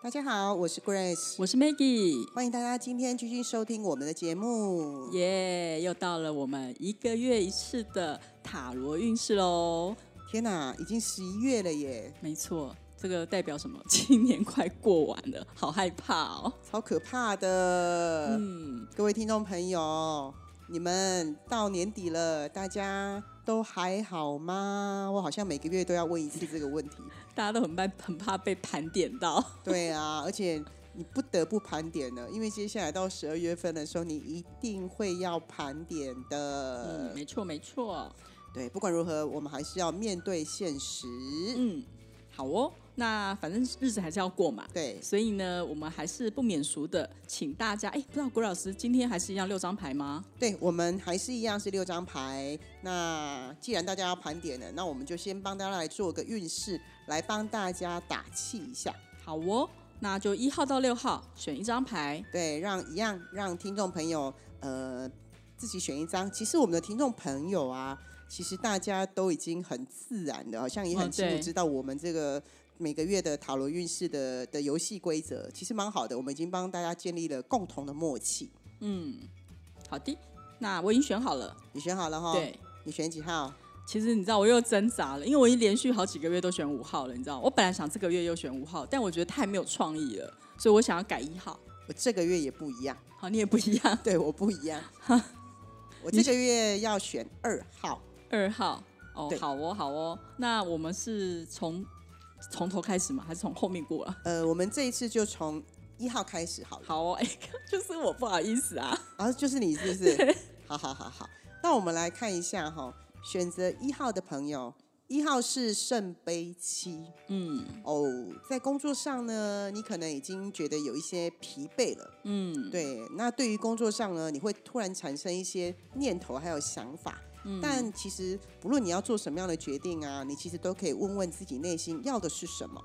大家好，我是 Grace，我是 Maggie，欢迎大家今天继续收听我们的节目。耶又到了我们一个月一次的塔罗运势喽。天哪，已经十一月了耶，没错，这个代表什么？今年快过完了，好害怕哦。超可怕的。嗯，各位听众朋友，你们到年底了，大家都还好吗？我好像每个月都要问一次这个问题。大家都很怕，很怕被盘点到。对啊，而且你不得不盘点了，因为接下来到十二月份的时候，你一定会要盘点的。嗯，没错没错。对，不管如何，我们还是要面对现实。嗯，好哦。那反正日子还是要过嘛。对，所以呢，我们还是不免俗的，请大家，哎，不知道郭老师今天还是一样六张牌吗？对，我们还是一样是六张牌。那既然大家要盘点了，那我们就先帮大家来做个运势，来帮大家打气一下。好哦，那就一号到六号选一张牌。对，让一样让听众朋友呃自己选一张。其实我们的听众朋友啊，其实大家都已经很自然的，好像也很清楚知道我们这个每个月的塔罗运势的的游戏规则，其实蛮好的。我们已经帮大家建立了共同的默契。嗯，好的。那我已经选好了。你选好了哈？，对，你选几号？其实你知道，我又挣扎了，因为我已经连续好几个月都选五号了，你知道，我本来想这个月又选五号，但我觉得太没有创意了，所以我想要改一号。我这个月也不一样。好，你也不一样，对我不一样。我这个月要选二号，二号。哦，好哦，好哦。那我们是从从头开始吗？还是从后面过啊？呃，我们这一次就从一号开始好了。好哦，哎、就是我不好意思啊。然后就是你是不是？好好好好，那我们来看一下哈，选择一号的朋友，一号是圣杯七嗯哦，在工作上呢，你可能已经觉得有一些疲惫了。嗯，对，那对于工作上呢，你会突然产生一些念头还有想法。嗯但其实不论你要做什么样的决定啊，你其实都可以问问自己内心要的是什么。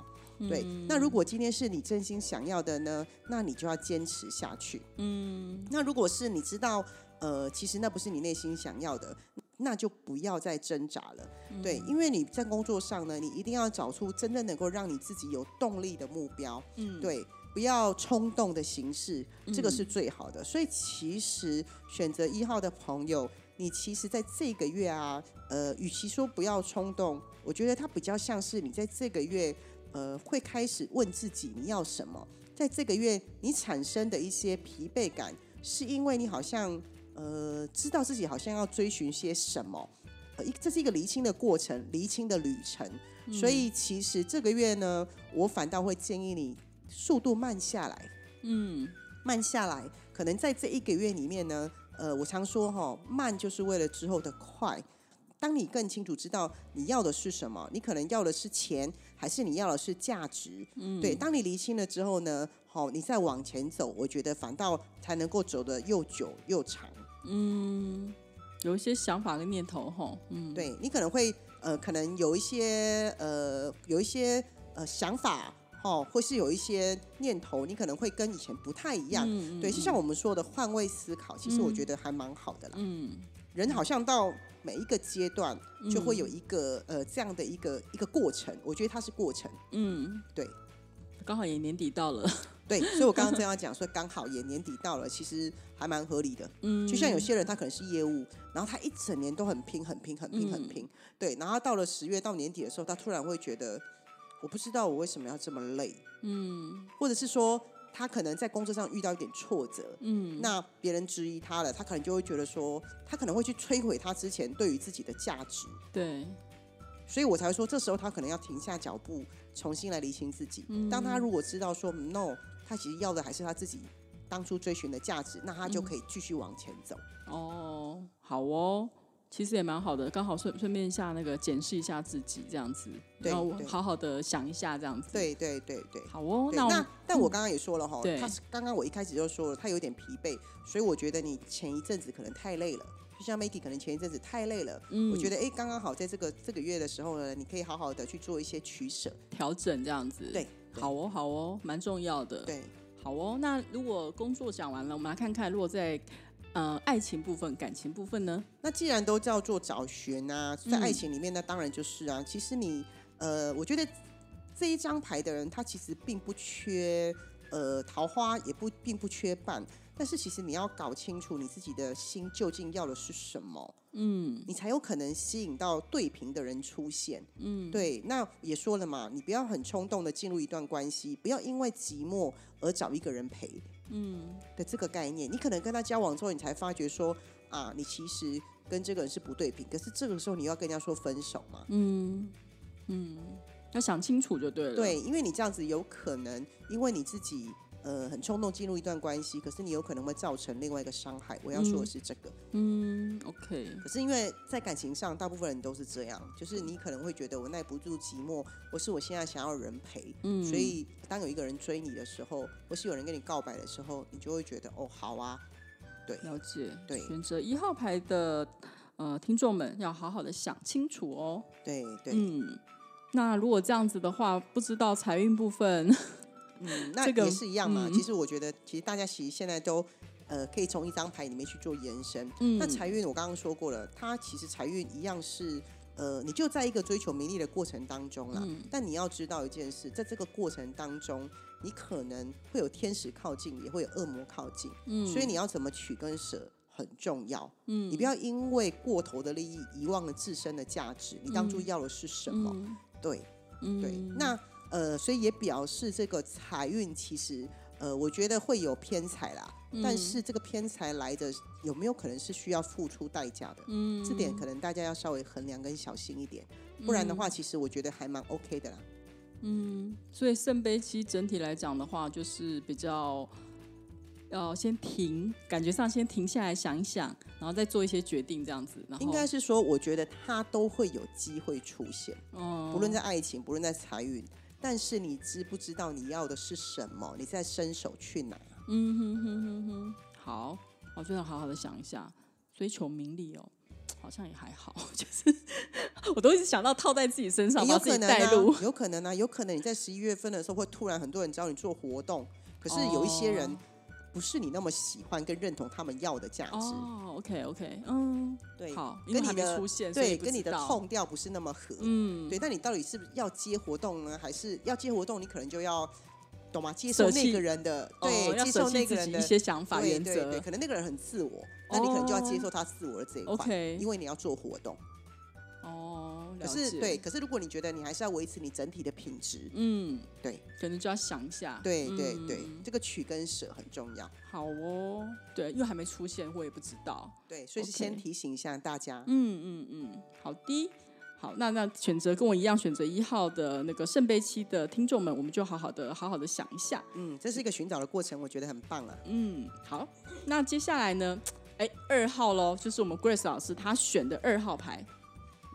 对，嗯那如果今天是你真心想要的呢，那你就要坚持下去。嗯那如果是你知道，呃，其实那不是你内心想要的，那就不要再挣扎了。对，因为你在工作上呢，你一定要找出真正能够让你自己有动力的目标。嗯，对，不要冲动的行事，这个是最好的。所以其实选择一号的朋友，你其实在这个月啊，呃，与其说不要冲动，我觉得它比较像是你在这个月，呃，会开始问自己你要什么。在这个月，你产生的一些疲惫感，是因为你好像呃知道自己好像要追寻些什么。呃，一这是一个厘清的过程，厘清的旅程。所以其实这个月呢，我反倒会建议你速度慢下来，嗯慢下来。可能在这一个月里面呢，呃，我常说哈，慢就是为了之后的快。当你更清楚知道你要的是什么，你可能要的是钱，还是你要的是价值？嗯，对。当你厘清了之后呢，好，你再往前走，我觉得反倒才能够走得又久又长。嗯，有一些想法跟念头吼，嗯，对你可能会呃，可能有一些呃，有一些呃想法。哦，或是有一些念头，你可能会跟以前不太一样。嗯对，就像我们说的换位思考，其实我觉得还蛮好的啦。嗯人好像到每一个阶段，就会有一个、呃这样的一个一个过程。我觉得它是过程，嗯，对刚好也年底到了，对。所以我刚刚这样讲说，刚好也年底到了，其实还蛮合理的。嗯，就像有些人他可能是业务，然后他一整年都很拼、很拼、很拼、很拼，对。然后到了十月到年底的时候，他突然会觉得，我不知道我为什么要这么累，嗯或者是说他可能在工作上遇到一点挫折，嗯那别人质疑他了，他可能就会觉得说，他可能会去摧毁他之前对于自己的价值。对，所以我才会说，这时候他可能要停下脚步，重新来理清自己。当他如果知道说嗯 no，他其实要的还是他自己当初追寻的价值，那他就可以继续往前走。哦，好哦。其实也蛮好的，刚好顺顺便一下那个检视一下自己这样子，对然后好好的想一下这样子。，对对对对。好哦，那我那但我刚刚也说了哈，对他是刚刚我一开始就说了，他有点疲惫，所以我觉得你前一阵子可能太累了，就像 Maggie 可能前一阵子太累了，嗯我觉得哎刚刚好在这个这个月的时候呢，你可以好好的去做一些取舍，调整这样子。对，对好哦，好哦，蛮重要的。，对，好哦。那如果工作讲完了，我们来看看，如果在呃爱情部分、感情部分呢？那既然都叫做找寻啊，在嗯爱情里面，那当然就是啊。其实你呃，我觉得这一张牌的人，他其实并不缺呃桃花，也不并不缺伴。但是其实你要搞清楚你自己的心究竟要的是什么，嗯你才有可能吸引到对频的人出现。嗯，对，那也说了嘛，你不要很冲动的进入一段关系，不要因为寂寞而找一个人陪。嗯的这个概念，你可能跟他交往之后，你才发觉说啊，你其实跟这个人是不对频，可是这个时候你要跟人家说分手嘛？嗯嗯，要想清楚就对了。对，因为你这样子有可能因为你自己呃很冲动进入一段关系，可是你有可能会造成另外一个伤害。我要说的是这个，嗯，OK，可是因为在感情上，大部分人都是这样，就是你可能会觉得我耐不住寂寞，或是我现在想要人陪，嗯，所以当有一个人追你的时候，或是有人跟你告白的时候，你就会觉得哦好啊，对了解。对选择一号牌的呃听众们要好好的想清楚哦。对对。嗯，那如果这样子的话，不知道财运部分，嗯，那也是一样嘛。嗯其实我觉得，其实大家其实现在都呃可以从一张牌里面去做延伸。嗯那财运我刚刚说过了，它其实财运一样是呃，你就在一个追求名利的过程当中啦。嗯但你要知道一件事，在这个过程当中，你可能会有天使靠近，也会有恶魔靠近，嗯，所以你要怎么取跟舍。很重要，嗯你不要因为过头的利益遗忘了自身的价值。你当初要的是什么？嗯对，嗯对，那呃，所以也表示这个财运其实呃，我觉得会有偏财啦。嗯但是这个偏财来的有没有可能是需要付出代价的？嗯这点可能大家要稍微衡量跟小心一点，不然的话，其实我觉得还蛮 OK 的啦。嗯，所以圣杯七整体来讲的话，就是比较要先停，感觉上先停下来想一想，然后再做一些决定，这样子。然后应该是说，我觉得它都会有机会出现，嗯，不论在爱情，不论在财运。但是你知不知道你要的是什么？你在伸手去拿。嗯哼哼哼哼，好，我就要好好的想一下，追求名利哦，好像也还好，就是我都一直想到套在自己身上，有可能带入啊，。有可能啊，有可能你在十一月份的时候会突然很多人找你做活动，可是有一些人哦不是你那么喜欢跟认同他们要的价值，哦，OK OK，嗯，对，跟你的对，跟你的，痛调不是那么合，嗯，对，那你到底是不是要接活动呢，还是要接活动？你可能就要懂吗？接受那个人的，哦对，要接受那个人的一些想法对原则对对，可能那个人很自我，那你可能就要接受他自我的这一块因为你要做活动。哦，可是对，，可是如果你觉得你还是要维持你整体的品质，嗯，对可能就要想一下，对对对嗯，这个取跟舍很重要。好哦，对，因为还没出现，我也不知道，对，所以是先提醒一下大家。嗯嗯嗯，好的。好，那那选择跟我一样选择一号的那个圣杯七的听众们，我们就好好的好好的想一下。嗯，这是一个寻找的过程，我觉得很棒啊。嗯，好，那接下来呢？哎，二号喽，就是我们 Grace 老师他选的二号牌。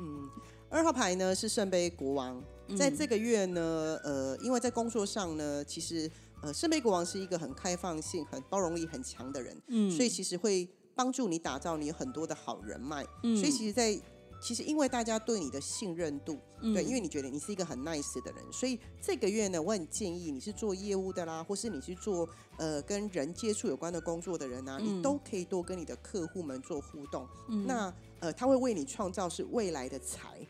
嗯，二号牌呢是圣杯国王，在这个月呢，呃，因为在工作上呢，其实呃，圣杯国王是一个很开放性、很包容力很强的人，嗯。所以其实会帮助你打造你很多的好人脉。嗯。所以其实在，其实因为大家对你的信任度，嗯。对，因为你觉得你是一个很 nice 的人，所以这个月呢，我很建议你是做业务的啦，或是你是做呃跟人接触有关的工作的人啊，嗯。你都可以多跟你的客户们做互动。那呃，他会为你创造是未来的财，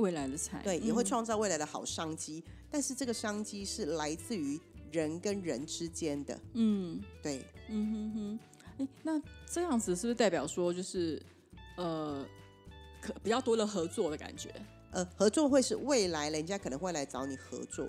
未来的财，对，也会嗯。创造未来的好商机。但是这个商机是来自于人跟人之间的，嗯。对，嗯哼哼，哎，那这样子是不是代表说就是呃，可比较多的合作的感觉？呃，合作会是未来人家可能会来找你合作，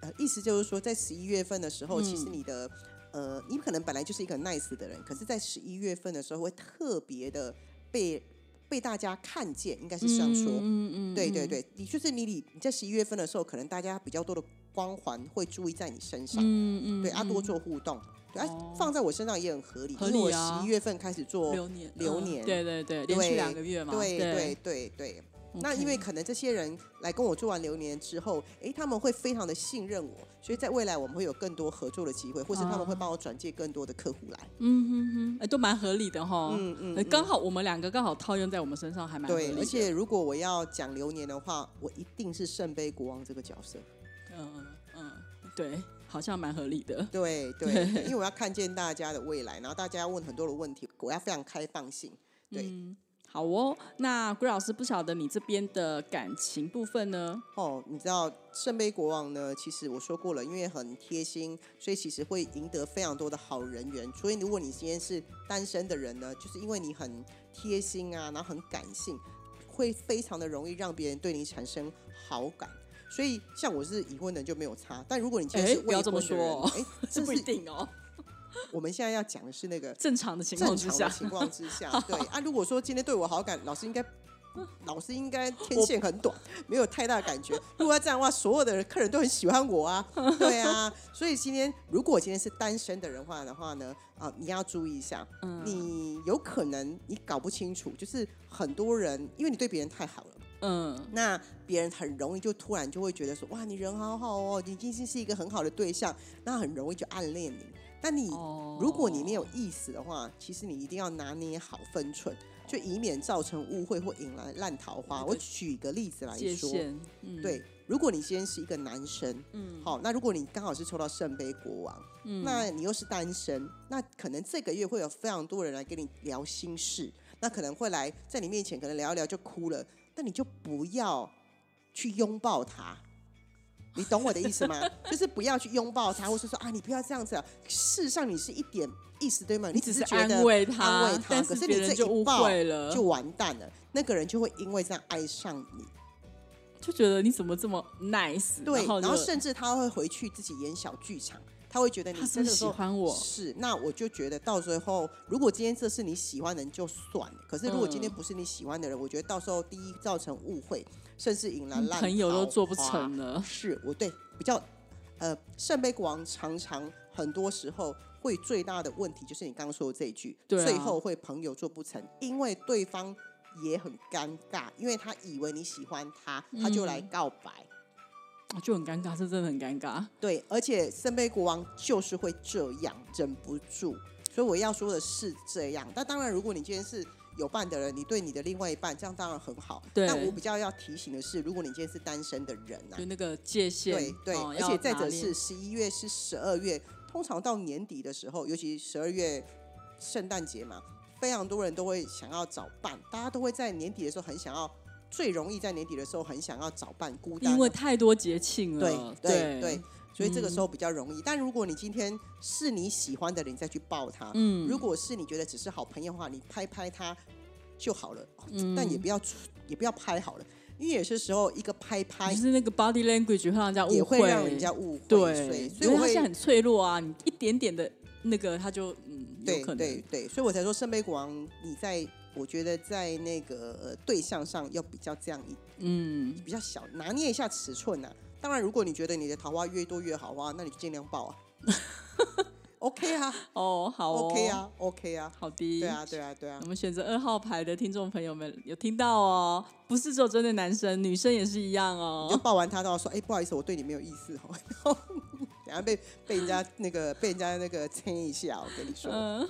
呃，意思就是说，在十一月份的时候，嗯其实你的呃，你可能本来就是一个 nice 的人，可是，在十一月份的时候会特别的被被大家看见，应该是这样说。嗯嗯，对对对，你就是你你你在十一月份的时候，可能大家比较多的光环会注意在你身上。嗯嗯，对，啊，多嗯做互动，对，放在我身上也很合理，合因为我十一月份开始做，流年嗯流年对对对，连续两个月嘛，对对对对对。那因为可能这些人来跟我做完流年之后，诶，他们会非常的信任我，所以在未来我们会有更多合作的机会，或是他们会啊帮我转介更多的客户来。嗯哼哼，哎，都蛮合理的哈。嗯嗯呃刚好我们两个刚好套用在我们身上，还蛮对，而且如果我要讲流年的话，我一定是圣杯国王这个角色。嗯嗯嗯，对，好像蛮合理的。对对，对对 因为我要看见大家的未来，然后大家要问很多的问题，我要非常开放性。对，嗯，好哦。那郭老师不晓得你这边的感情部分呢？哦，你知道圣杯国王呢？其实我说过了，因为很贴心，所以其实会赢得非常多的好人缘。所以如果你今天是单身的人呢，就是因为你很贴心啊，然后很感性，会非常的容易让别人对你产生好感。所以像我是已婚的就没有差，但如果你今天哎是未不要这么说这 不一定哦。我们现在要讲的是那个正常的情正况之下，情况之下，对啊，如果说今天对我好感，老师应该。老师应该天线很短，没有太大感觉。如果要这样的话，所有的客人都很喜欢我啊，对啊。所以今天如果今天是单身的人话的话呢，啊，你要注意一下，嗯你有可能你搞不清楚，就是很多人因为你对别人太好了，嗯，那别人很容易就突然就会觉得说，哇，你人好好哦，你已经是一个很好的对象，那很容易就暗恋你。但你哦。如果你没有意思的话，其实你一定要拿捏好分寸，就以免造成误会或引来烂桃花。那个我举个例子来说，对，如果你今天是一个男生，嗯，好，那如果你刚好是抽到圣杯国王，嗯，那你又是单身，那可能这个月会有非常多人来跟你聊心事，那可能会来在你面前可能聊一聊就哭了，那你就不要去拥抱他。你懂我的意思吗？就是不要去拥抱他，或是说啊，你不要这样子啊。事实上，你是一点意思对吗？你只是觉得安慰他，安慰他，可是你这一抱会了，就完蛋了，那个人就会因为这样爱上你。就觉得你怎么这么 nice，对，然后然后甚至他会回去自己演小剧场，他会觉得你真的喜欢我，是，那我就觉得到最后，如果今天这是你喜欢的人就算了，可是如果今天嗯不是你喜欢的人，我觉得到时候第一造成误会，甚至引来烂朋友都做不成了，是我对比较呃，圣杯国王常常很多时候会最大的问题就是你刚刚说的这一句，对啊。最后会朋友做不成，因为对方也很尴尬，因为他以为你喜欢他，他就来嗯。告白。啊就很尴尬，是真的很尴尬。对，而且圣杯国王就是会这样，忍不住。所以我要说的是这样。那当然，如果你今天是有伴的人，你对你的另外一半，这样当然很好。对但我比较要提醒的是，如果你今天是单身的人啊就，那个界限，对对，哦而且再者是十一月是十二月，通常到年底的时候，尤其十二月圣诞节嘛，非常多人都会想要找伴，大家都会在年底的时候很想要，最容易在年底的时候很想要找伴，孤单。啊，因为太多节庆对了，对对对，所以这个时候嗯。比较容易。但如果你今天是你喜欢的人，你再去抱他；嗯，如果是你觉得只是好朋友的话，你拍拍他就好了。哦嗯。但也不要也不要拍好了，因为有些时候一个拍拍就是那个 body language 会让人家误也会，会让人家误会。所对以，所以我会在很脆弱啊，你一点点的那个他就嗯，有对对对，所以我才说圣杯国王，你在我觉得在那个、呃、对象上要比较这样一嗯，比较小，拿捏一下尺寸呐、当然，如果你觉得你的桃花越多越好哇，那你就尽量报啊。OK 啊 哦，好哦，OK，啊，OK 啊，好的，对啊，对啊，对啊我。们选择二号牌的听众朋友们有听到哦，不是只有针对男生，女生也是一样哦你就抱。完他，都要说，哎、不好意思，我对你没有意思哦。然 后等下被被人家那个被人家那个牵一下，我跟你说。嗯，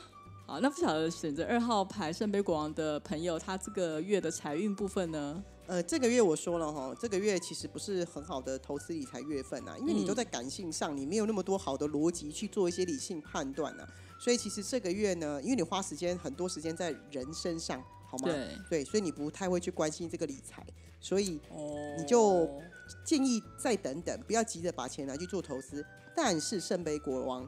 好，那不晓得选择二号牌圣杯国王的朋友，他这个月的财运部分呢？呃，这个月我说了哈，这个月其实不是很好的投资理财月份啊，因为你都嗯在感性上，你没有那么多好的逻辑去做一些理性判断啊。所以其实这个月呢，因为你花时间很多时间在人身上，好吗？对，对，所以你不太会去关心这个理财，所以哦，你就建议再等等，不要急着把钱拿去做投资。但是圣杯国王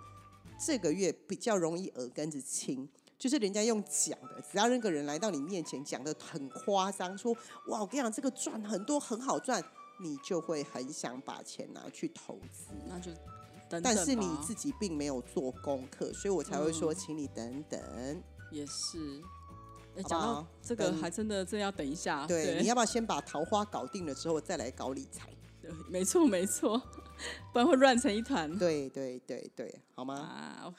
这个月比较容易耳根子清，就是人家用讲的，只要那个人来到你面前讲的很夸张，说哇，我跟你讲这个赚很多很好赚，你就会很想把钱拿去投资。那就等等但是你自己并没有做功课，所以我才会说，嗯请你等等。也是。讲到这个，还真的真要等一下。对，你要不要先把桃花搞定了之后再来搞理财？对没错没错。不然会乱成一团。对对对对，好吗？啊，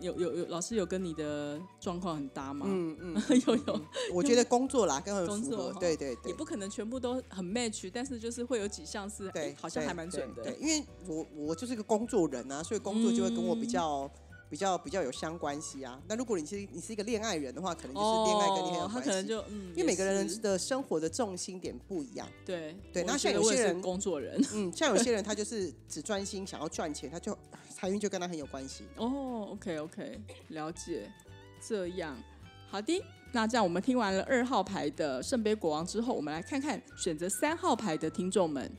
有有有，老师有跟你的状况很搭吗？嗯嗯，有有，我觉得工作啦，跟很，工作对对对也。不可能全部都很 match，但是就是会有几项是，对哎，好像还蛮准的。对对，因为我我就是个工作人啊，所以工作就会跟我比嗯较、比较比较有相关系啊。那如果你是你是一个恋爱人的话，可能就是恋爱跟你很有哦，他关系。可能就嗯，因为每个人的生活的重心点不一样，对我对那像有些人工作人嗯，像有些人他就是只专心想要赚钱，他就财运就跟他很有关系。哦，OK OK，了解，这样好的。那这样我们听完了二号牌的圣杯国王之后，我们来看看选择三号牌的听众们。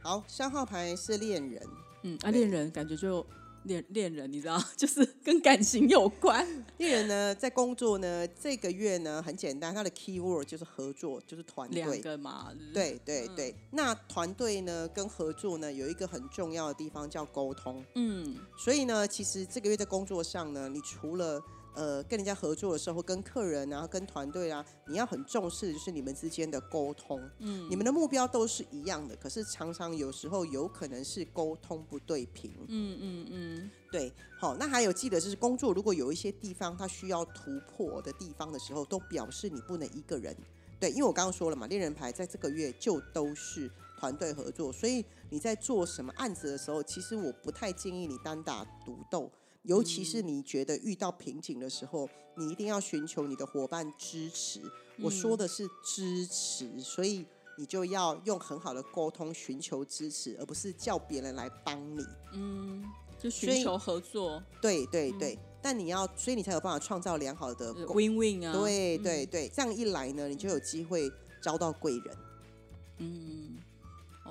好，三号牌是恋人，嗯，啊，对恋人感觉就恋恋人，你知道，就是跟感情有关。恋人呢在工作呢这个月呢很简单，他的 key word 就是合作，就是团两队。个嘛，对不对，对对对，那团队呢跟合作呢有一个很重要的地方叫沟通，嗯。所以呢，其实这个月在工作上呢，你除了呃跟人家合作的时候，跟客人啊、跟团队啊，你要很重视的就是你们之间的沟通。嗯，你们的目标都是一样的，可是常常有时候有可能是沟通不对频。嗯嗯嗯，对，好，那还有记得就是工作，如果有一些地方它需要突破的地方的时候，都表示你不能一个人。对，因为我刚刚说了嘛，恋人牌在这个月就都是团队合作，所以你在做什么案子的时候，其实我不太建议你单打独斗，尤其是你觉得遇到瓶颈的时候，你一定要寻求你的伙伴支持。我说的是支持，所以你就要用很好的沟通寻求支持，而不是叫别人来帮你。嗯就寻求合作对对对，但你要，所以你才有办法创造良好的。，win win 啊。对对对，这样一来呢，你就有机会招到贵人。嗯，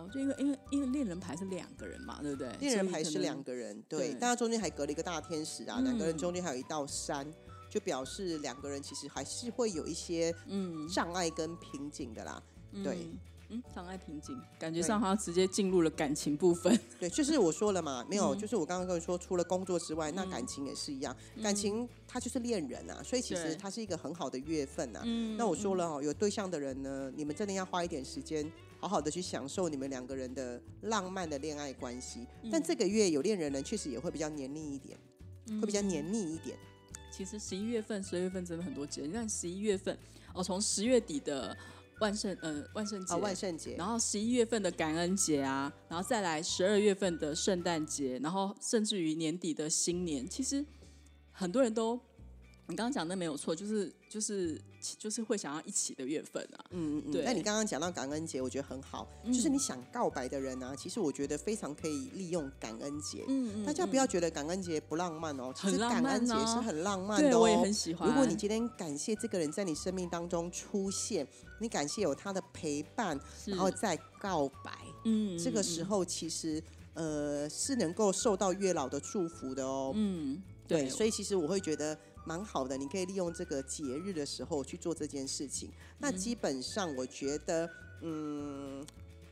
哦，就因为因为因为恋人牌是两个人嘛，对不对？恋人牌是两个人，对对，但它中间还隔了一个大天使啊，两个人嗯。中间还有一道山，就表示两个人其实还是会有一些嗯。障碍跟瓶颈的啦。对。嗯嗯，障碍瓶颈，感觉对。上他直接进入了感情部分。对，就是我说了嘛，没有，嗯。就是我刚刚跟你说，除了工作之外，那感情也是一样，感情它就是恋人啊，所以其实对。它是一个很好的月份啊。嗯那我说了哦，有对象的人呢，你们真的要花一点时间，好好的去享受你们两个人的浪漫的恋爱关系。嗯但这个月有恋人呢，确实也会比较黏腻一点，会比较黏腻一点。其实十一月份、十二月份真的很多节，你看十一月份哦，从十月底的万圣呃万圣节，啊，万圣节，然后十一月份的感恩节啊，然后再来十二月份的圣诞节，然后甚至于年底的新年，其实很多人都，你刚刚讲的没有错，就是就是就是会想要一起的月份啊。嗯嗯嗯。对那你刚刚讲到感恩节，我觉得很好，就是你想告白的人啊，其实我觉得非常可以利用感恩节。嗯大家不要觉得感恩节不浪漫哦，其实感恩节啊是很浪漫的哦。对我也很喜欢。如果你今天感谢这个人在你生命当中出现，你感谢有他的陪伴，然后再告白，嗯这个时候其实呃是能够受到月老的祝福的哦。嗯对，对，所以其实我会觉得蛮好的，你可以利用这个节日的时候去做这件事情。那基本上我觉得，嗯。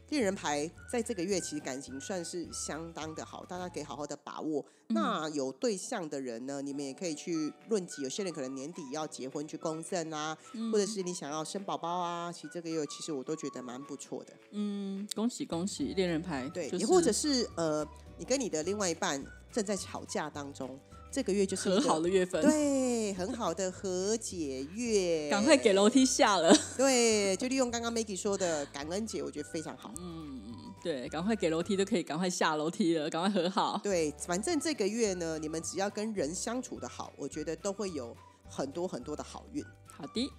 恋人牌在这个月其实感情算是相当的好，大家可以好好的把握。那有对象的人呢，你们也可以去论及。有些人可能年底要结婚去公证啊，或者是你想要生宝宝啊，其实这个月其实我都觉得蛮不错的。嗯，恭喜恭喜，恋人牌对，就是也或者是呃，你跟你的另外一半正在吵架当中，这个月就是一和好的月份，对，很好的和解月，赶快给楼梯下了。对，就利用刚刚 Maggie 说的感恩节，我觉得非常好。嗯对，赶快给楼梯都可以赶快下楼梯了，赶快和好。对，反正这个月呢，你们只要跟人相处的好，我觉得都会有很多很多的好运。好的，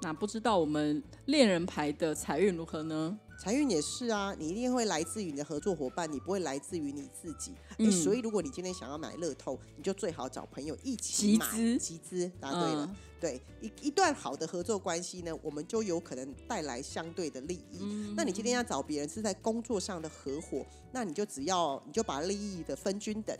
那不知道我们恋人牌的财运如何呢？财运也是啊，你一定会来自于你的合作伙伴，你不会来自于你自己。所以如果你今天想要买乐透，你就最好找朋友一起买集资集资。答对了，嗯对一一段好的合作关系呢，我们就有可能带来相对的利益。嗯那你今天要找别人是在工作上的合伙，那你就只要你就把利益的分均等，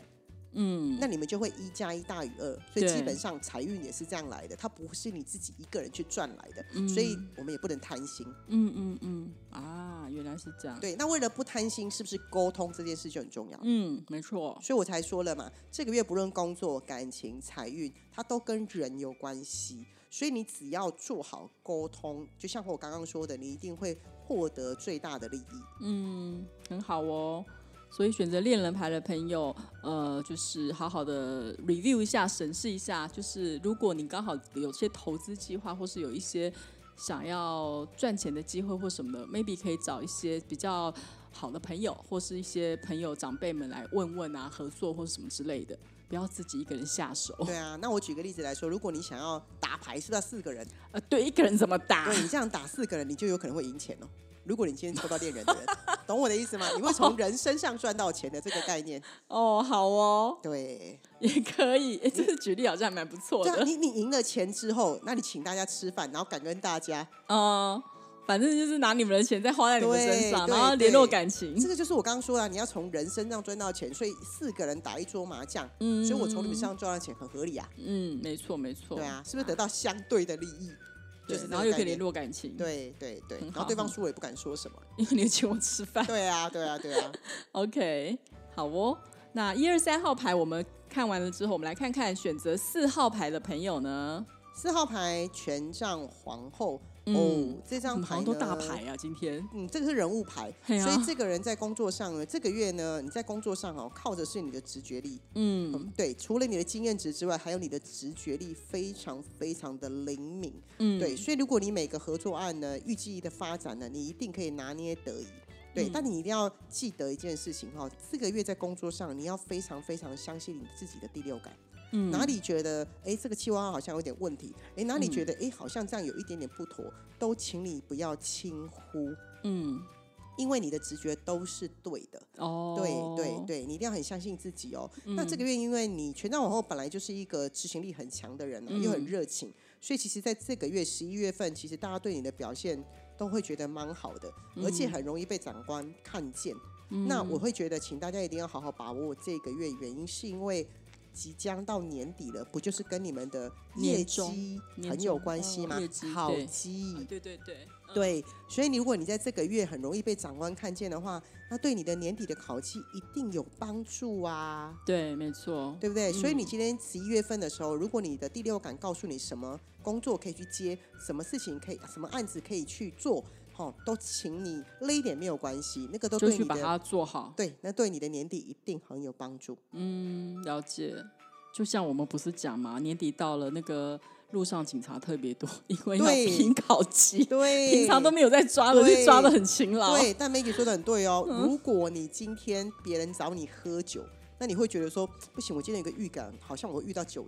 嗯，那你们就会一加一大于二，所以基本上财运也是这样来的，它不是你自己一个人去赚来的，嗯所以我们也不能贪心。嗯嗯嗯啊，原来是这样。对，那为了不贪心，是不是沟通这件事就很重要？嗯，没错。所以我才说了嘛，这个月不论工作、感情、财运，它都跟人有关系。所以你只要做好沟通，就像我刚刚说的，你一定会获得最大的利益。嗯，很好哦。所以选择恋人牌的朋友，呃，就是好好的 review 一下，审视一下，就是如果你刚好有些投资计划，或是有一些想要赚钱的机会或什么的，maybe 可以找一些比较好的朋友，或是一些朋友长辈们来问问啊，合作或者什么之类的，不要自己一个人下手。对啊，那我举个例子来说，如果你想要打牌，是不是要四个人？呃，对，一个人怎么打？对你这样打四个人，你就有可能会赢钱哦。如果你今天抽到恋人的人，懂我的意思吗？你会从人身上赚到钱的这个概念。哦，好哦，对，也可以。哎，这个举例好像还蛮不错的。你你赢了钱之后，那你请大家吃饭，然后感恩大家。哦，反正就是拿你们的钱再花在你们身上，然后联络感情。这个就是我刚刚说的，你要从人身上赚到钱，所以四个人打一桌麻将，嗯，所以我从你们身上赚到钱很合理啊。嗯，没错没错。对啊，是不是得到相对的利益？对，然后又可以联络感情。对对对，然后对方输了也不敢说什么，因为你请我吃饭。对啊对啊对啊。OK，好哦。那一二三号牌我们看完了之后，我们来看看选择四号牌的朋友呢？四号牌权杖皇后。哦，这张牌都大牌啊！今天，嗯，这个是人物牌，所以这个人在工作上呢，这个月呢，你在工作上哦，靠的是你的直觉力，嗯，对，除了你的经验值之外，还有你的直觉力非常非常的灵敏，嗯，对，所以如果你每个合作案呢，预计的发展呢，你一定可以拿捏得宜，对，但你一定要记得一件事情哈，这个月在工作上，你要非常非常相信你自己的第六感。哪里觉得哎这个计划好像有点问题？哎哪里觉得哎好像这样有一点点不妥？都请你不要轻忽，嗯，因为你的直觉都是对的哦。对对对，你一定要很相信自己哦。那这个月因为你权杖往后本来就是一个执行力很强的人，又很热情，所以其实在这个月十一月份，其实大家对你的表现都会觉得蛮好的，而且很容易被长官看见。那我会觉得，请大家一定要好好把握这个月，原因是因为。即将到年底了，不就是跟你们的业绩很有关系吗？好绩，对对对对，所以你如果你在这个月很容易被长官看见的话，那对你的年底的考绩一定有帮助啊。对，没错，对不对？所以你今天十一月份的时候，如果你的第六感告诉你什么工作可以去接，什么事情可以，什么案子可以去做。哦，都请你勒一点没有关系，那个都对你的把它做好，对，那对你的年底一定很有帮助。嗯，了解。就像我们不是讲嘛，年底到了，那个路上警察特别多，因为要拼考绩，对，平常都没有在抓的，就抓的很勤劳。对，但 Maggie 说的很对哦。如果你今天别人找你喝酒，那你会觉得说不行，我今天有个预感，好像我会遇到酒。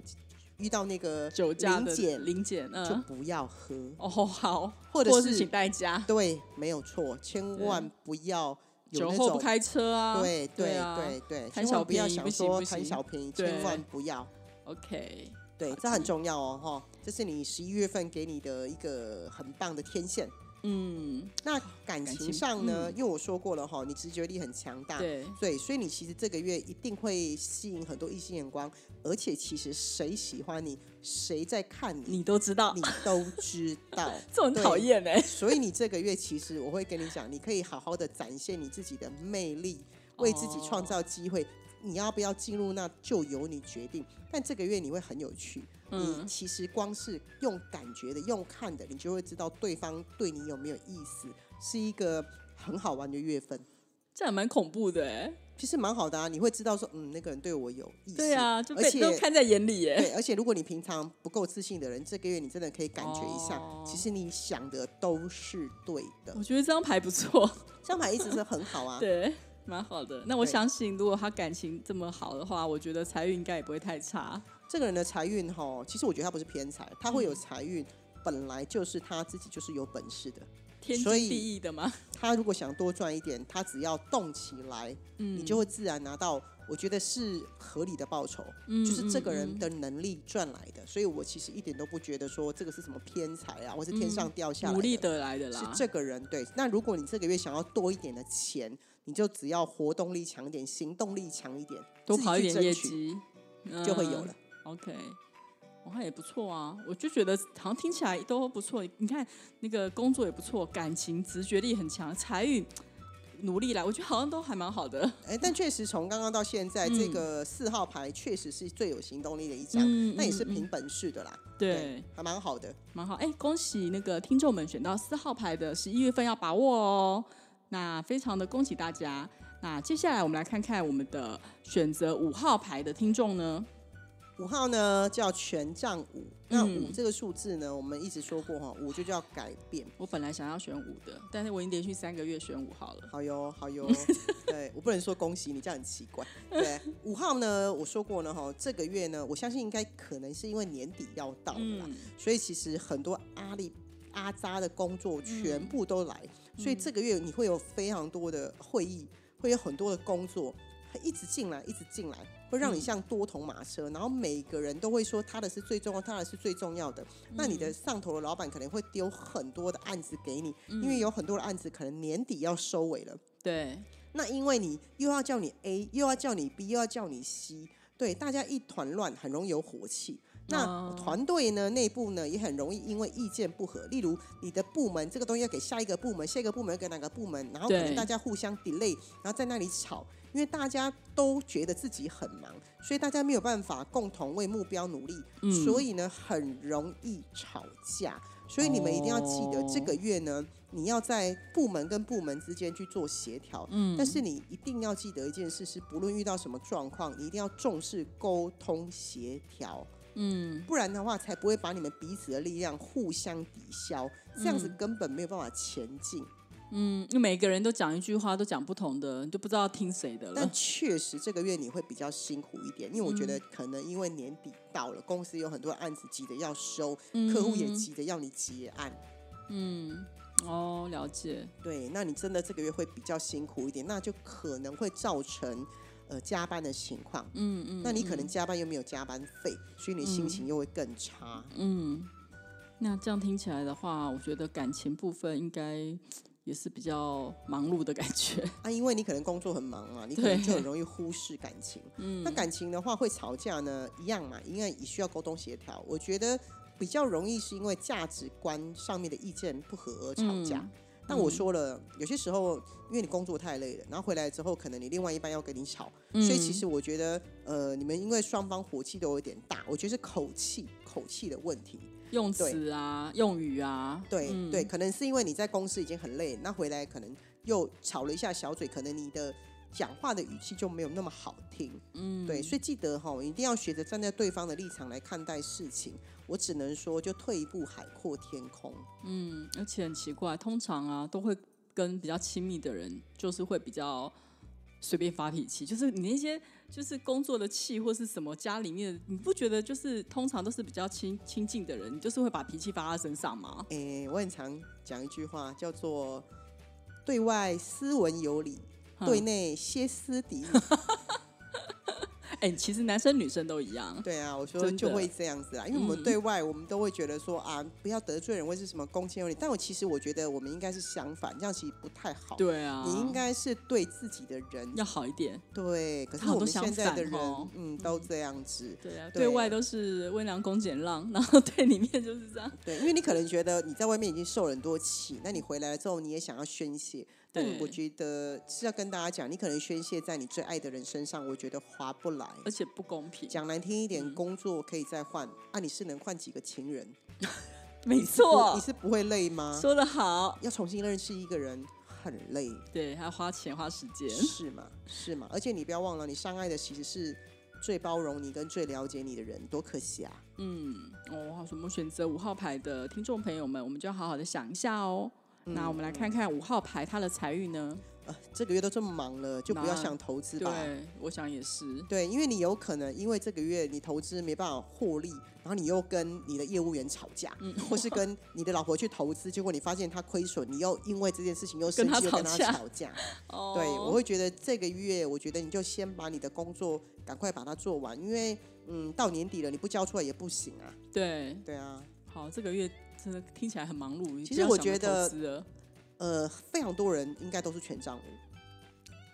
遇到那个酒驾零检零检，就不要喝哦。好，或者是请代驾。对，没有错，千万不要酒后不开车啊。对对对对，贪小便宜不说贪小便宜，千万不要。OK，对，这很重要哦，哈，这是你十一月份给你的一个很棒的天线。嗯，那感情上呢？因为我说过了哈，你直觉力很强大，对，对，所以你其实这个月一定会吸引很多异性眼光，而且其实谁喜欢你，谁在看你，你都知道，你都知道，这很讨厌哎。所以你这个月其实我会跟你讲，你可以好好的展现你自己的魅力，为自己创造机会。你要不要进入，那就由你决定。但这个月你会很有趣。你其实光是用感觉的、用看的，你就会知道对方对你有没有意思，是一个很好玩的月份。这还蛮恐怖的哎，其实蛮好的啊，你会知道说，嗯，那个人对我有意思。对啊，而且都看在眼里耶。对，而且如果你平常不够自信的人，这个月你真的可以感觉一下，其实你想的都是对的。我觉得这张牌不错，这张牌一直是很好啊。对，蛮好的。那我相信，如果他感情这么好的话，我觉得财运应该也不会太差。这个人的财运哈，其实我觉得他不是偏财，他会有财运，本来就是他自己就是有本事的，天经地义的吗？他如果想多赚一点，他只要动起来，嗯，你就会自然拿到，我觉得是合理的报酬，嗯，就是这个人的能力赚来的，所以我其实一点都不觉得说这个是什么偏财啊，或是天上掉下来努力得来的啦，是这个人对。那如果你这个月想要多一点的钱，你就只要活动力强一点，行动力强一点，多跑一点业绩，就会有了。OK，我看也不错啊，我就觉得好像听起来都不错。你看那个工作也不错，感情直觉力很强，财运努力来，我觉得好像都还蛮好的。哎，但确实从刚刚到现在，这个四号牌确实是最有行动力的一张，那也是凭本事的啦。对，还蛮好的，蛮好。哎，恭喜那个听众们选到四号牌的，十一月份要把握哦。那非常的恭喜大家。那接下来我们来看看我们的选择五号牌的听众呢，五号呢叫权杖五，那嗯五这个数字呢，我们一直说过哈，五就叫改变。我本来想要选五的，但是我已经连续三个月选五号了。好哟，好哟，对我不能说恭喜你，这样很奇怪。对，五号呢，我说过呢，哈，这个月呢，我相信应该可能是因为年底要到了啦，嗯，所以其实很多阿里阿扎的工作全部都来，嗯所以这个月你会有非常多的会议，会有很多的工作，会一直进来，一直进来，会让你嗯像多头马车，然后每个人都会说他的是最重要，他的是最重要的。那你嗯的上头的老板可能会丢很多的案子给你，嗯因为有很多的案子可能年底要收尾了。对，那因为你又要叫你 A，又要叫你 B，又要叫你 C，对，大家一团乱，很容易有火气。那哦团队呢，内部呢也很容易因为意见不合，例如你的部门这个东西要给下一个部门，下一个部门要给哪个部门，然后可能大家互相 delay，然后在那里吵，因为大家都觉得自己很忙，所以大家没有办法共同为目标努力，嗯所以呢很容易吵架。所以你们一定要记得，这哦个月呢，你要在部门跟部门之间去做协调。嗯，但是你一定要记得一件事是，不论遇到什么状况，你一定要重视沟通协调，嗯，不然的话才不会把你们彼此的力量互相抵消，这样子嗯根本没有办法前进。嗯，因为每个人都讲一句话，都讲不同的，你就不知道听谁的了但。确实这个月你会比较辛苦一点，因为我觉嗯得可能因为年底到了，公司有很多案子急着要收，嗯客户也急着要你结案。嗯，哦，了解。对，那你真的这个月会比较辛苦一点，那就可能会造成呃加班的情况。嗯嗯，那你可能嗯加班又没有加班费，所以你心情又会更差。嗯，那这样听起来的话，我觉得感情部分应该也是比较忙碌的感觉。啊，因为你可能工作很忙啊，你可能就很容易忽视感情。嗯，那感情的话会吵架呢，一样嘛，因为也需要沟通协调。我觉得比较容易是因为价值观上面的意见不合而吵架。嗯那我说了，有些时候因为你工作太累了，然后回来之后，可能你另外一半要跟你吵，嗯所以其实我觉得，呃，你们因为双方火气都有点大，我觉得是口气口气的问题。用对词啊，用语啊，对、嗯对，可能是因为你在公司已经很累，那回来可能又吵了一下小嘴，可能你的讲话的语气就没有那么好听。嗯，对，所以记得哈，一定要学着站在对方的立场来看待事情。我只能说，就退一步，海阔天空。嗯，而且很奇怪，通常啊都会跟比较亲密的人，就是会比较随便发脾气，就是你那些就是工作的气或是什么家里面，你不觉得就是通常都是比较亲亲近的人，你就是会把脾气发在身上吗？诶，我很常讲一句话，叫做“对外斯文有礼，嗯对内歇斯底里”。哎、其实男生女生都一样。对啊，我说就会这样子啊，因为我们嗯对外我们都会觉得说啊，不要得罪人或是什么公谦有礼，但我其实我觉得我们应该是相反，这样其实不太好。对啊，你应该是对自己的人要好一点。对，可是我们现在的人哦，嗯，都这样子。对啊，对对外都是温良恭俭让，然后对里面就是这样。对，因为你可能觉得你在外面已经受了很多气，那你回来了之后你也想要宣泄，但我觉得是要跟大家讲，你可能宣泄在你最爱的人身上，我觉得划不来。而且不公平。讲难听一点，嗯工作可以再换，啊，你是能换几个情人？没错你，是不会累吗？说得好。要重新认识一个人很累，对，还要花钱花时间。是吗？是吗？而且你不要忘了，你相爱的其实是最包容你跟最了解你的人，多可惜啊！嗯，哦，好，什么选择五号牌的听众朋友们，我们就要好好的想一下哦。那我们来看看五号牌他的财运呢？呃，这个月都这么忙了，就不要想投资吧。对，我想也是。对，因为你有可能因为这个月你投资没办法获利，然后你又跟你的业务员吵架，嗯或是跟你的老婆去投资，结果你发现他亏损，你又因为这件事情又生气，又跟他吵架吵架。哦对，我会觉得这个月，我觉得你就先把你的工作赶快把它做完，因为嗯，到年底了，你不交出来也不行啊。对，对啊，好，这个月真的听起来很忙碌。其实我觉得呃，非常多人应该都是权杖五，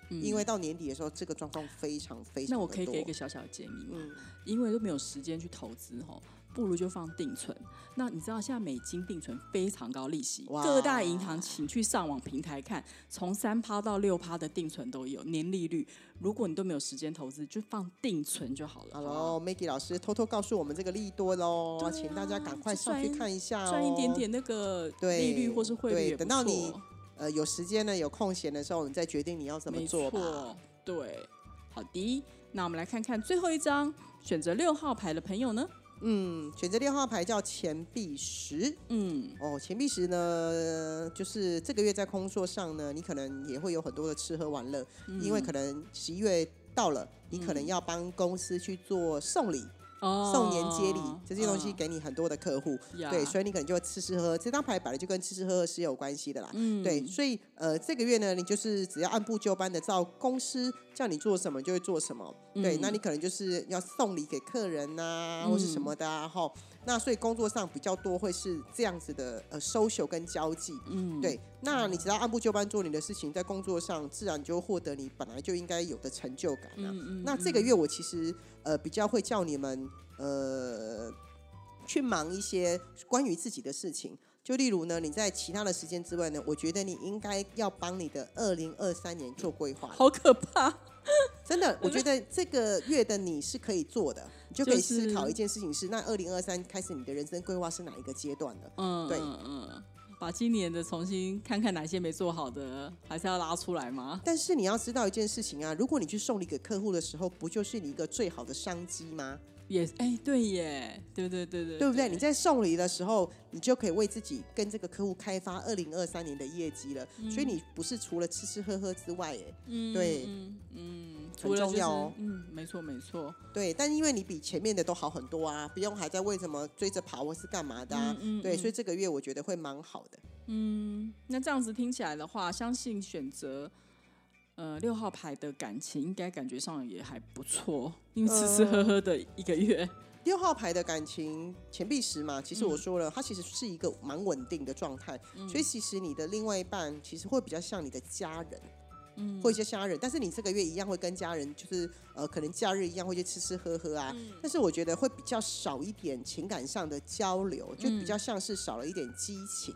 嗯因为到年底的时候，这个状况非常非常那我可以给一个小小的建议吗？嗯，因为都没有时间去投资吼，不如就放定存。那你知道现在美金定存非常高利息，各大银行请去上网平台看，从三趴到六趴的定存都有年利率。如果你都没有时间投资，就放定存就好了。好不好喽，Maggie 老师偷偷告诉我们这个利多喽，请大家赶快就上去看一下哦，赚一点点那个利率或是汇率对等到你呃有时间呢有空闲的时候，你再决定你要怎么做吧。对，好的。那我们来看看最后一张，选择六号牌的朋友呢？嗯，选择六号牌叫钱币十。嗯，哦，钱币十呢，就是这个月在工作上呢，你可能也会有很多的吃喝玩乐，因为可能十一月到了，你可能要帮公司去做送礼、哦。送年接礼这些东西嗯给你很多的客户，呀。对，所以你可能就会吃吃喝喝。这张牌本来就跟吃吃喝喝是有关系的啦，嗯。对，所以呃，这个月呢，你就是只要按部就班的照公司叫你做什么就会做什么，对，嗯那你可能就是要送礼给客人呐、或是什么的啊，哈、那所以工作上比较多会是这样子的呃 social 跟交际，嗯，对，那你只要按部就班做你的事情，在工作上自然就会获得你本来就应该有的成就感啊。嗯嗯那这个月我其实呃比较会叫你们呃去忙一些关于自己的事情，就例如呢，你在其他的时间之外呢，我觉得你应该要帮你的二零二三年做规划。好可怕。真的，我觉得这个月的你是可以做的，你就可以思考一件事情是：那二零二三开始你的人生规划是哪一个阶段的？嗯，对嗯嗯，把今年的重新看看哪些没做好的，还是要拉出来吗？但是你要知道一件事情啊，如果你去送礼给客户的时候，不就是你一个最好的商机吗？也哎、对耶，对对对对，对不对？你在送礼的时候，你就可以为自己跟这个客户开发二零二三年的业绩了。所以你不是除了吃吃喝喝之外，哎，嗯对嗯嗯，很重要哦嗯，没错没错，对，但因为你比前面的都好很多啊，不用还在为什么追着跑或是干嘛的啊。对，嗯嗯嗯所以这个月我觉得会蛮好的。嗯，那这样子听起来的话，相信选择呃六号牌的感情，应该感觉上也还不错，因为吃吃喝喝的一个月，六号牌的感情钱币十嘛，其实嗯我说了，它其实是一个蛮稳定的状态，所以其实你的另外一半其实会比较像你的家人。嗯或一些家人，但是你这个月一样会跟家人，就是呃，可能假日一样会去吃吃喝喝啊。嗯但是我觉得会比较少一点情感上的交流，就比嗯较像是少了一点激情。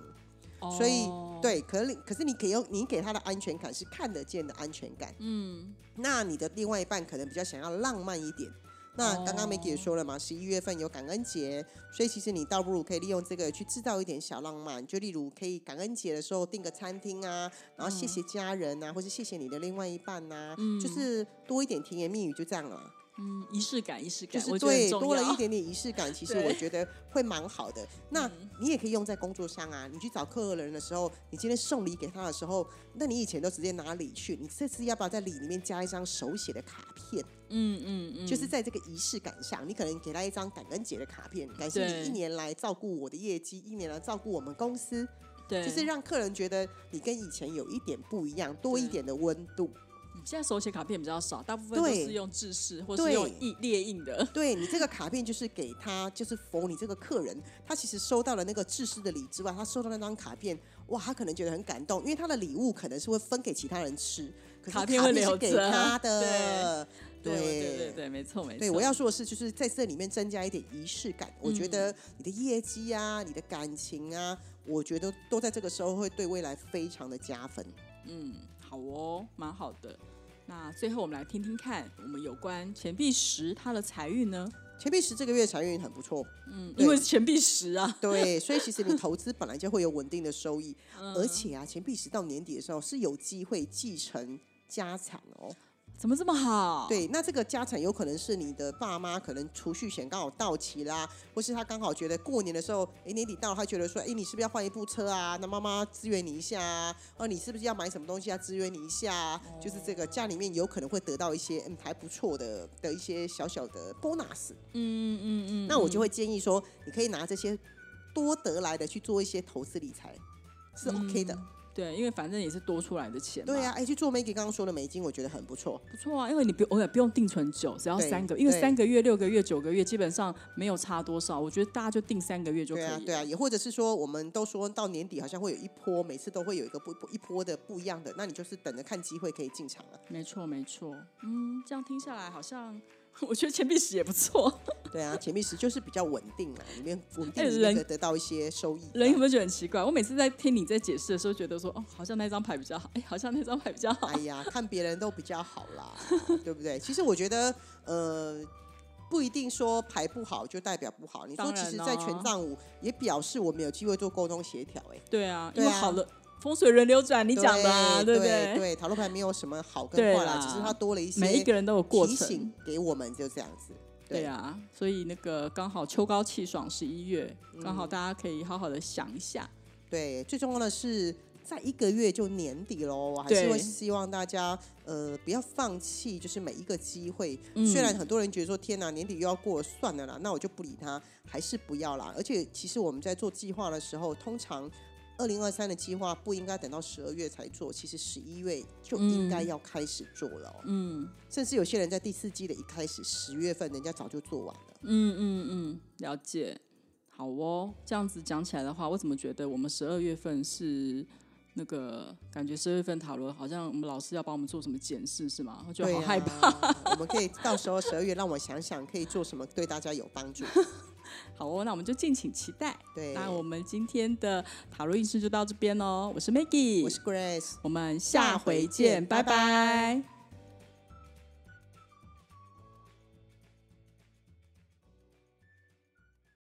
所以哦，对，可是可是你给用你给他的安全感是看得见的安全感。嗯那你的另外一半可能比较想要浪漫一点。那刚刚 Maggie 也哦说了嘛，十一月份有感恩节，所以其实你倒不如可以利用这个去制造一点小浪漫，就例如可以感恩节的时候订个餐厅啊，然后谢谢家人啊，或是谢谢你的另外一半呐、嗯就是多一点甜言蜜语，就这样了嘛。嗯，仪式感，仪式感，就是对多了一点点仪式感，其实我觉得会蛮好的。那嗯你也可以用在工作上啊。你去找客人的时候，你今天送礼给他的时候，那你以前都直接拿礼去，你这次要不要在礼里面加一张手写的卡片？嗯嗯嗯，就是在这个仪式感上，你可能给他一张感恩节的卡片，感谢你一年来照顾我的业绩，一年来照顾我们公司，对，就是让客人觉得你跟以前有一点不一样，多一点的温度。现在手写卡片比较少，大部分都是用制式或是用印列印的。对你这个卡片就是给他，就是否你这个客人，他其实收到了那个制式的礼之外，他收到那张卡片，哇，他可能觉得很感动，因为他的礼物可能是会分给其他人吃，可是卡卡片会留给着他的。对对对对，没错没错。对，我要说的是，就是在这里面增加一点仪式感。我觉嗯得你的业绩啊，你的感情啊，我觉得都在这个时候会对未来非常的加分。嗯，好哦，蛮好的。那最后我们来听听看，我们有关钱币十它的财运呢？钱币十这个月财运很不错，嗯，因为钱币十啊，对，所以其实你投资本来就会有稳定的收益，嗯而且啊，钱币十到年底的时候是有机会继承家产哦。怎么这么好？，对，那这个家产有可能是你的爸妈可能储蓄险刚好到期啦，或是他刚好觉得过年的时候，哎年底到了，他觉得说，哎你是不是要换一部车啊？那妈妈支援你一下啊，哦你是不是要买什么东西啊？支援你一下、啊，就是这个家里面有可能会得到一些嗯还不错的的一些小小的 bonus，嗯嗯嗯，那我就会会建议说，你可以拿这些多得来的去做一些投资理财，是 OK 的。对，因为反正也是多出来的钱。对啊，，哎去做 Maggie 刚刚说的美金，我觉得很不错。不错啊，因为你不偶尔不用定存久，只要对三个，因为对三个月、六个月、九个月基本上没有差多少，我觉得大家就定三个月就可以了。，对啊对啊，也或者是说，我们都说到年底好像会有一波，每次都会有一个不不一波的不一样的，那你就是等着看机会可以进场了。没错没错。嗯，这样听下来好像，我觉得钱币石也不错。对啊，钱币石就是比较稳定嘛，里面稳定哎里面人可以得到一些收益。人有没有觉得很奇怪？我每次在听你在解释的时候，觉得说，哦，好像那张牌比较好，哎，好像那张牌比较好。哎呀，看别人都比较好啦，对不对？其实我觉得，呃。不一定说牌不好就代表不好。你说，其实，在哦权杖五也表示我们有机会做沟通协调。哎，对啊，因为好的风水轮流转，你讲的啊，对不对？对，塔罗牌没有什么好跟坏啦，只是它多了一些每一个人都有过程提醒给我们，就这样子。对啊，所以那个刚好秋高气爽，十一月，刚嗯好大家可以好好的想一下。对，最重要的是，在一个月就年底喽，我还是会希望大家呃不要放弃，就是每一个机会。嗯虽然很多人觉得说天哪，年底又要过了，算了啦，那我就不理他，还是不要啦。而且其实我们在做计划的时候，通常。二零二三的计划不应该等到十二月才做，其实十一月就应该要开始做了、哦。嗯甚至有些人在第四季的一开始，十月份人家早就做完了。嗯嗯嗯，了解。好哦，这样子讲起来的话，我怎么觉得我们十二月份是那个感觉十二月份塔罗好像我们老师要帮我们做什么检视是吗？我觉得好害怕。怕。我们可以到时候十二月让我想想可以做什么对大家有帮助。好哦，那我们就敬请期待。对，那我们今天的塔罗运势就到这边喽。我是 Maggie，我是 Grace。我们下回见，拜拜